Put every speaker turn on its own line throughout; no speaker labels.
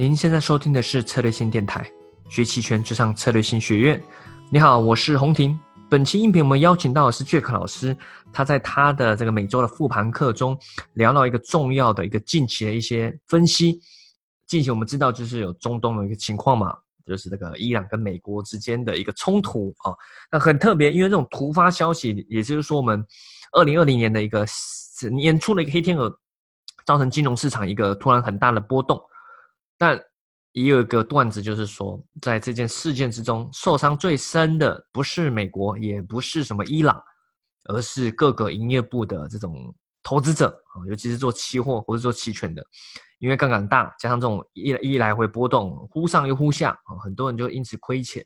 您现在收听的是策略性电台，学期权就上策略性学院。你好，我是洪婷。本期音频我们邀请到的是 Jack 老师，他在他的这个每周的复盘课中聊到一个重要的一个近期的一些分析。近期我们知道就是有中东的一个情况嘛，就是这个伊朗跟美国之间的一个冲突啊。那很特别，因为这种突发消息，也就是说我们二零二零年的一个年初的一个黑天鹅，造成金融市场一个突然很大的波动。但也有一个段子，就是说，在这件事件之中，受伤最深的不是美国，也不是什么伊朗，而是各个营业部的这种投资者啊，尤其是做期货或者做期权的，因为杠杆大，加上这种一一来回波动，忽上又忽下啊，很多人就因此亏钱。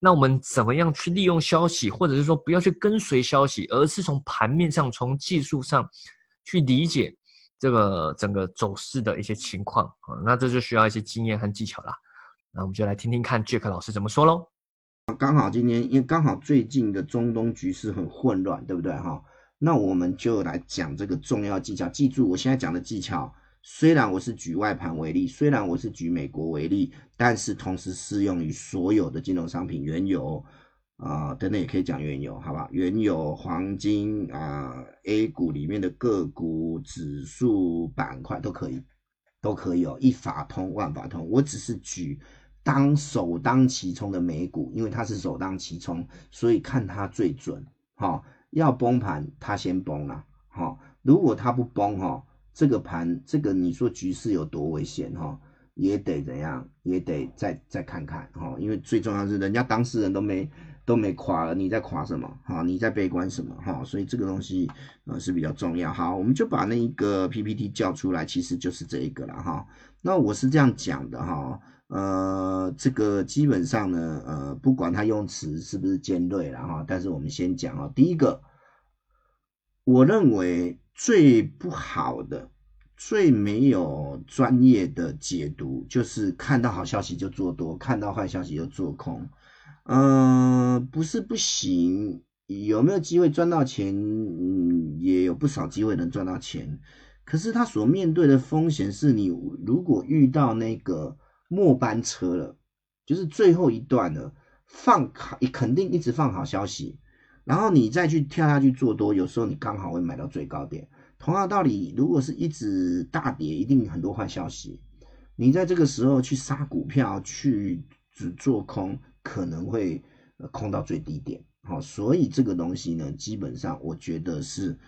那我们怎么样去利用消息，或者是说不要去跟随消息，而是从盘面上、从技术上去理解？这个整个走势的一些情况啊，那这就需要一些经验和技巧啦。那我们就来听听看 Jack 老师怎么说喽。
刚好今天因为刚好最近的中东局势很混乱，对不对哈？那我们就来讲这个重要技巧。记住，我现在讲的技巧，虽然我是举外盘为例，虽然我是举美国为例，但是同时适用于所有的金融商品，原油。啊，等等也可以讲原油，好吧？原油、黄金啊，A 股里面的个股、指数板块都可以，都可以哦，一法通万法通。我只是举当首当其冲的美股，因为它是首当其冲，所以看它最准。哈，要崩盘它先崩了，哈，如果它不崩哈，这个盘这个你说局势有多危险哈，也得怎样，也得再再看看哈，因为最重要是人家当事人都没。都没垮了，你在垮什么？哈，你在悲观什么？哈，所以这个东西呃是比较重要。好，我们就把那一个 PPT 叫出来，其实就是这一个了哈。那我是这样讲的哈，呃，这个基本上呢，呃，不管它用词是不是尖锐了哈，但是我们先讲啊，第一个，我认为最不好的、最没有专业的解读，就是看到好消息就做多，看到坏消息就做空。嗯，不是不行，有没有机会赚到钱？嗯，也有不少机会能赚到钱。可是他所面对的风险是，你如果遇到那个末班车了，就是最后一段了，放好，肯定一直放好消息，然后你再去跳下去做多，有时候你刚好会买到最高点。同样道理，如果是一直大跌，一定很多坏消息，你在这个时候去杀股票，去只做空。可能会空到最低点，好，所以这个东西呢，基本上我觉得是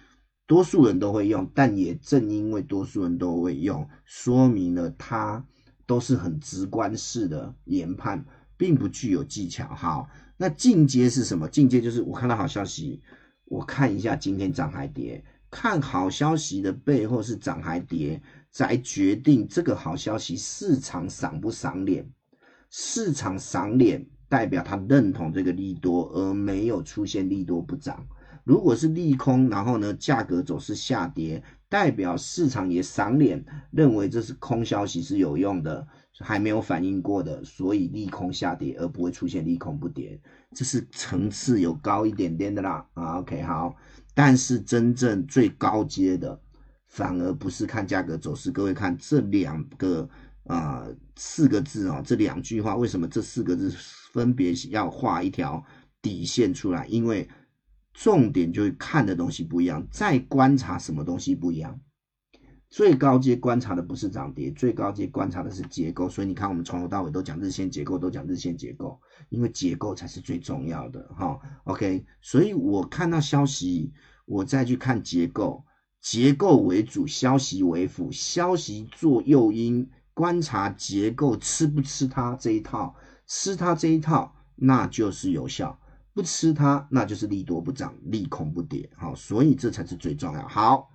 多数人都会用，但也正因为多数人都会用，说明了它都是很直观式的研判，并不具有技巧。好，那进阶是什么？进阶就是我看到好消息，我看一下今天涨还跌，看好消息的背后是涨还跌，再决定这个好消息市场赏不赏脸，市场赏脸。代表他认同这个利多，而没有出现利多不涨。如果是利空，然后呢价格走势下跌，代表市场也赏脸，认为这是空消息是有用的，还没有反应过的，所以利空下跌，而不会出现利空不跌。这是层次有高一点点的啦。啊，OK，好。但是真正最高阶的，反而不是看价格走势。各位看这两个啊四个字啊，这两句话，为什么这四个字？分别要画一条底线出来，因为重点就是看的东西不一样，再观察什么东西不一样。最高阶观察的不是涨跌，最高阶观察的是结构。所以你看，我们从头到尾都讲日线结构，都讲日线结构，因为结构才是最重要的哈。OK，所以我看到消息，我再去看结构，结构为主，消息为辅，消息做诱因，观察结构吃不吃它这一套。吃它这一套，那就是有效；不吃它，那就是利多不涨，利空不跌。好，所以这才是最重要。好，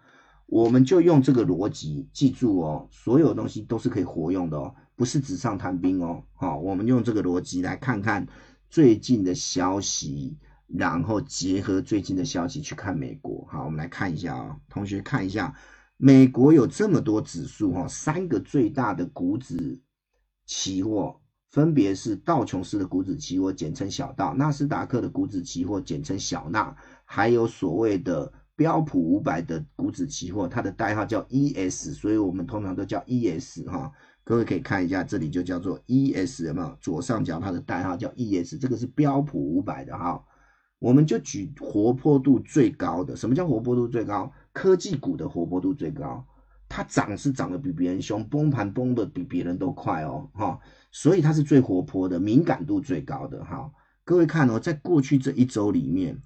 我们就用这个逻辑，记住哦，所有东西都是可以活用的哦，不是纸上谈兵哦。好，我们用这个逻辑来看看最近的消息，然后结合最近的消息去看美国。好，我们来看一下啊，同学看一下，美国有这么多指数哈，三个最大的股指期货。分别是道琼斯的股指期货，简称小道；纳斯达克的股指期货，简称小纳；还有所谓的标普五百的股指期货，它的代号叫 ES，所以我们通常都叫 ES 哈。各位可以看一下，这里就叫做 ES 有没有？左上角它的代号叫 ES，这个是标普五百的哈。我们就举活泼度最高的，什么叫活泼度最高？科技股的活泼度最高，它涨是涨得比别人凶，崩盘崩的比别人都快哦，哈，所以它是最活泼的，敏感度最高的哈。各位看哦，在过去这一周里面，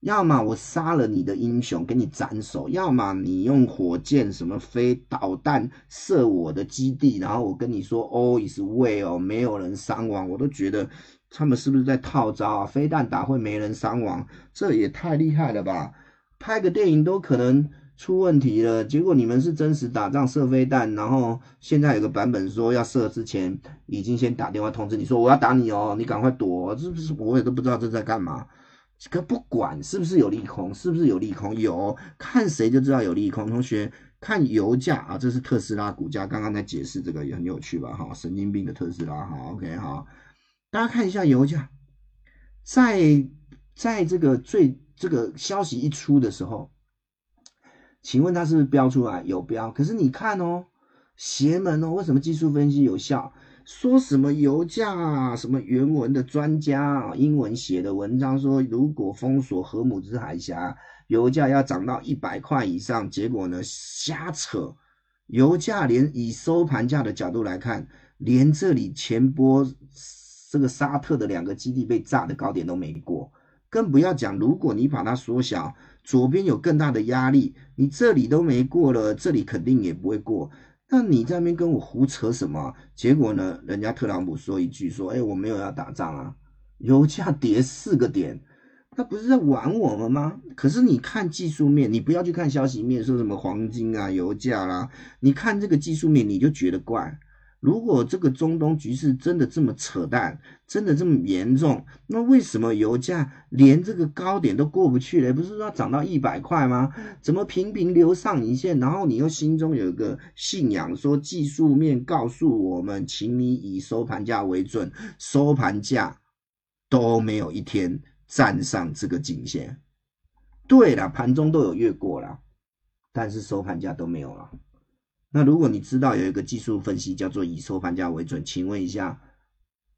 要么我杀了你的英雄给你斩首，要么你用火箭什么飞导弹射我的基地，然后我跟你说 all is well，没有人伤亡，我都觉得。他们是不是在套招啊？飞弹打会没人伤亡，这也太厉害了吧！拍个电影都可能出问题了，结果你们是真实打仗射飞弹，然后现在有个版本说要射之前已经先打电话通知你说我要打你哦，你赶快躲，是不是？我也都不知道这在干嘛。可不管是不是有利空，是不是有利空，有看谁就知道有利空。同学看油价啊，这是特斯拉股价，刚刚在解释这个也很有趣吧？哈，神经病的特斯拉，好，OK，好。大家看一下油价，在在这个最这个消息一出的时候，请问它是不是标出来？有标。可是你看哦，邪门哦，为什么技术分析有效？说什么油价啊？什么原文的专家啊英文写的文章说，如果封锁荷姆兹海峡，油价要涨到一百块以上。结果呢，瞎扯。油价连以收盘价的角度来看，连这里前波。这个沙特的两个基地被炸的高点都没过，更不要讲，如果你把它缩小，左边有更大的压力，你这里都没过了，这里肯定也不会过。那你在那边跟我胡扯什么？结果呢，人家特朗普说一句说，哎，我没有要打仗啊，油价跌四个点，那不是在玩我们吗？可是你看技术面，你不要去看消息面，说什么黄金啊、油价啦，你看这个技术面，你就觉得怪。如果这个中东局势真的这么扯淡，真的这么严重，那为什么油价连这个高点都过不去了？不是说涨到一百块吗？怎么频频留上影线？然后你又心中有一个信仰，说技术面告诉我们，请你以收盘价为准，收盘价都没有一天站上这个颈线。对了，盘中都有越过了，但是收盘价都没有了。那如果你知道有一个技术分析叫做以收盘价为准，请问一下，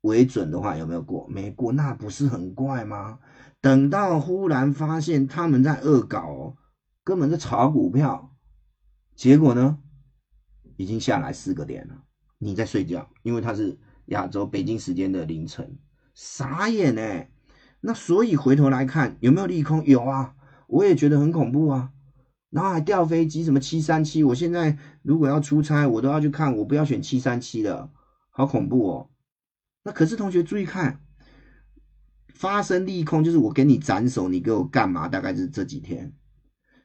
为准的话有没有过？没过，那不是很怪吗？等到忽然发现他们在恶搞，哦根本在炒股票，结果呢，已经下来四个点了，你在睡觉，因为它是亚洲北京时间的凌晨，傻眼呢。那所以回头来看有没有利空？有啊，我也觉得很恐怖啊。然后还掉飞机，什么七三七？我现在如果要出差，我都要去看，我不要选七三七了，好恐怖哦。那可是同学注意看，发生利空就是我给你斩首，你给我干嘛？大概是这几天。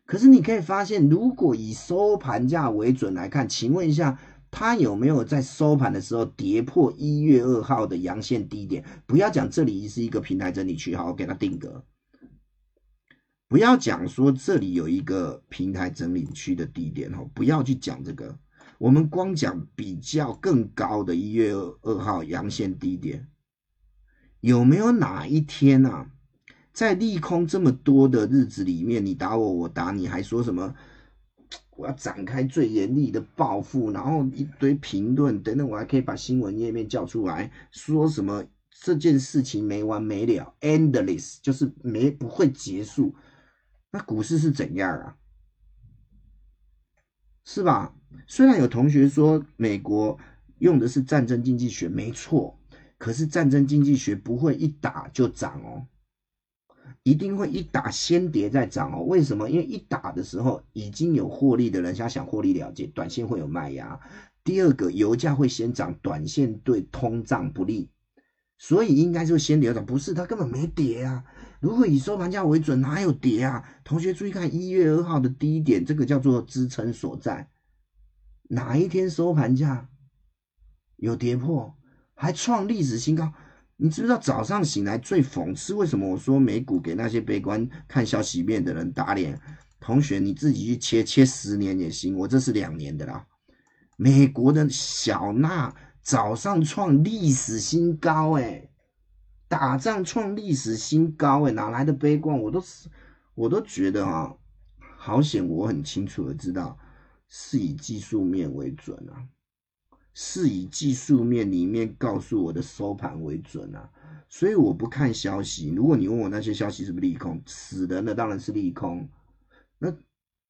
可是你可以发现，如果以收盘价为准来看，请问一下，它有没有在收盘的时候跌破一月二号的阳线低点？不要讲这里是一个平台整理区，好，我给它定格。不要讲说这里有一个平台整理区的低点哦，不要去讲这个，我们光讲比较更高的一月二二号阳线低点，有没有哪一天啊，在利空这么多的日子里面，你打我，我打你，还说什么 我要展开最严厉的报复，然后一堆评论等等，我还可以把新闻页面叫出来说什么这件事情没完没了，endless 就是没不会结束。那股市是怎样啊？是吧？虽然有同学说美国用的是战争经济学，没错，可是战争经济学不会一打就涨哦，一定会一打先跌再涨哦。为什么？因为一打的时候已经有获利的人，他想获利了结，短线会有卖压。第二个，油价会先涨，短线对通胀不利，所以应该就先跌涨。不是，它根本没跌啊。如果以收盘价为准，哪有跌啊？同学注意看，一月二号的低点，这个叫做支撑所在。哪一天收盘价有跌破，还创历史新高？你知不知道早上醒来最讽刺？为什么我说美股给那些悲观看消息面的人打脸？同学你自己去切切十年也行，我这是两年的啦。美国的小纳早上创历史新高，哎。打仗创历史新高，哎，哪来的悲观？我都是，我都觉得啊，好险！我很清楚的知道，是以技术面为准啊，是以技术面里面告诉我的收盘为准啊，所以我不看消息。如果你问我那些消息是不是利空，死人的当然是利空。那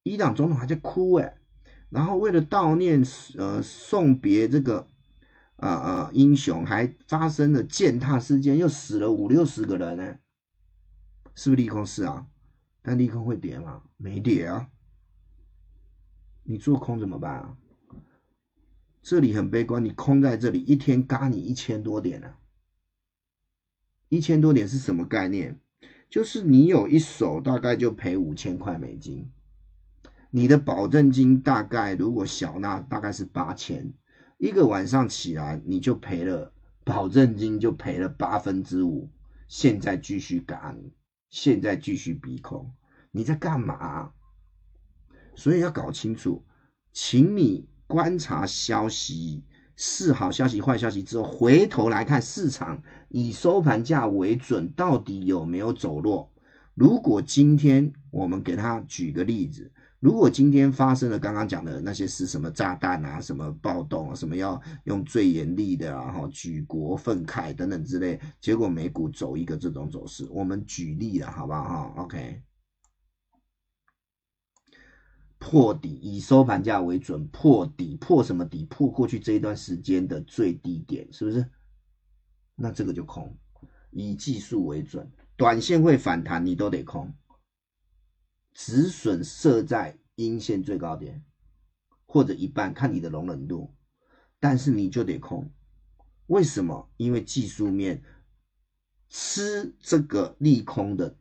伊朗总统还在哭哎，然后为了悼念呃送别这个啊啊英雄，还发生了践踏事件，又死了五六十个人呢，是不是利空？是啊，但利空会跌吗？没跌啊，你做空怎么办啊？这里很悲观，你空在这里一天嘎你一千多点呢，一千多点是什么概念？就是你有一手大概就赔五千块美金，你的保证金大概如果小那大概是八千，一个晚上起来你就赔了，保证金就赔了八分之五，现在继续干，现在继续逼空，你在干嘛？所以要搞清楚，请你。观察消息是好消息、坏消息之后，回头来看市场以收盘价为准，到底有没有走弱？如果今天我们给他举个例子，如果今天发生了刚刚讲的那些是什么炸弹啊、什么暴动啊、什么要用最严厉的然后举国愤慨等等之类，结果美股走一个这种走势，我们举例了，好不好？哈，OK。破底，以收盘价为准，破底，破什么底？破过去这一段时间的最低点，是不是？那这个就空，以技术为准，短线会反弹，你都得空。止损设在阴线最高点，或者一半，看你的容忍度，但是你就得空。为什么？因为技术面吃这个利空的，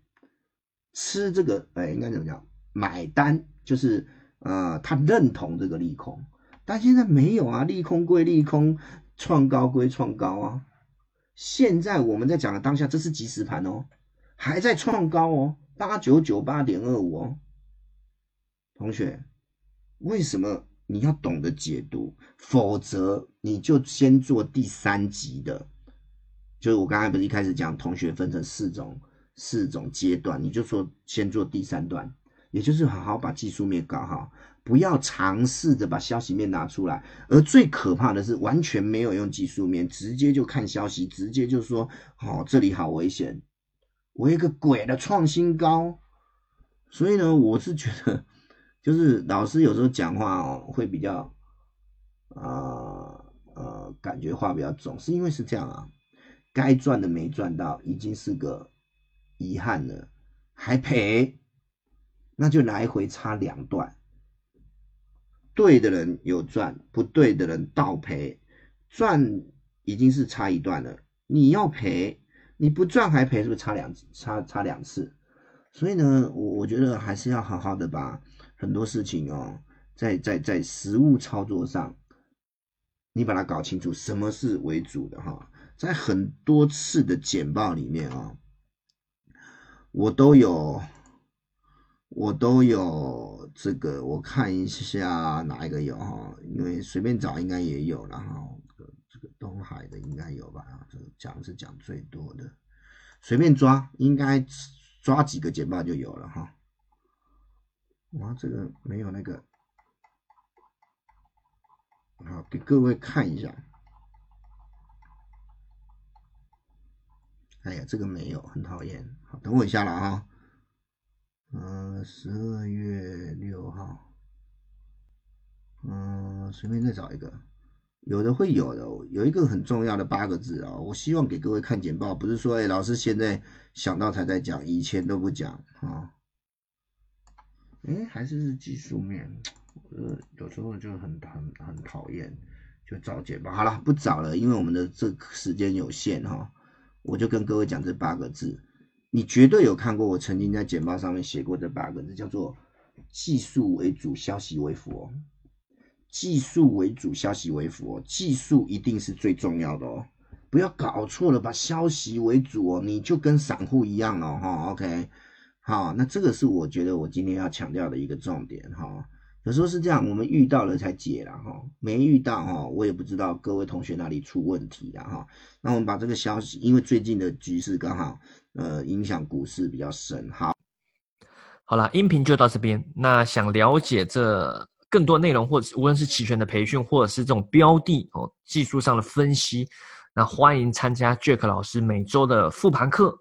吃这个，哎，应该怎么讲？买单。就是呃，他认同这个利空，但现在没有啊，利空归利空，创高归创高啊。现在我们在讲的当下，这是即时盘哦，还在创高哦，八九九八点二五哦。同学，为什么你要懂得解读？否则你就先做第三级的，就是我刚才不是一开始讲，同学分成四种四种阶段，你就说先做第三段。也就是好好把技术面搞好，不要尝试着把消息面拿出来。而最可怕的是，完全没有用技术面，直接就看消息，直接就说：“哦，这里好危险，我一个鬼的创新高。”所以呢，我是觉得，就是老师有时候讲话哦，会比较，啊呃，感觉话比较重，是因为是这样啊，该赚的没赚到，已经是个遗憾了，还赔。那就来回差两段，对的人有赚，不对的人倒赔，赚已经是差一段了。你要赔，你不赚还赔，是不是差两差差两次？所以呢，我我觉得还是要好好的把很多事情哦，在在在实物操作上，你把它搞清楚，什么是为主的哈。在很多次的简报里面啊，我都有。我都有这个，我看一下哪一个有哈，因为随便找应该也有了哈。东海的应该有吧？这个讲是讲最多的，随便抓应该抓几个简报就有了哈。哇，这个没有那个，好给各位看一下。哎呀，这个没有，很讨厌。好，等我一下了哈。嗯，十二月六号，嗯，随便再找一个，有的会有的，有一个很重要的八个字啊，我希望给各位看简报，不是说哎，老师现在想到才在讲，以前都不讲啊。哎，还是是技术面，呃，有时候就很很很讨厌，就找简报。好了，不找了，因为我们的这时间有限哈，我就跟各位讲这八个字。你绝对有看过我曾经在简报上面写过这八个字，叫做“技术为主，消息为辅”哦。技术为主，消息为辅哦。技术一定是最重要的哦，不要搞错了，把消息为主哦，你就跟散户一样哦，哈。OK，好，那这个是我觉得我今天要强调的一个重点哈。有时候是这样，我们遇到了才解了哈，没遇到哈，我也不知道各位同学哪里出问题了哈。那我们把这个消息，因为最近的局势刚好。呃，影响股市比较深。好，
好了，音频就到这边。那想了解这更多内容，或者无论是期权的培训，或者是这种标的哦技术上的分析，那欢迎参加 Jack 老师每周的复盘课。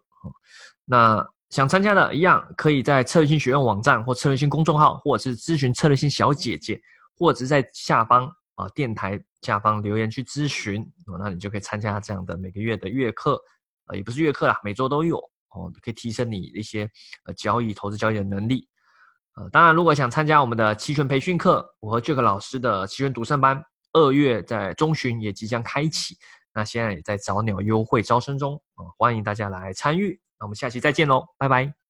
那想参加的一样，可以在策略性学院网站或策略性公众号，或者是咨询策略性小姐姐，或者是在下方啊电台下方留言去咨询哦，那你就可以参加这样的每个月的月课，呃，也不是月课啦，每周都有哦，可以提升你一些呃交易、投资交易的能力。呃，当然，如果想参加我们的期权培训课，我和 Jack 老师的期权独胜班，二月在中旬也即将开启，那现在也在早鸟优惠招生中啊，欢迎大家来参与。那我们下期再见喽，拜拜。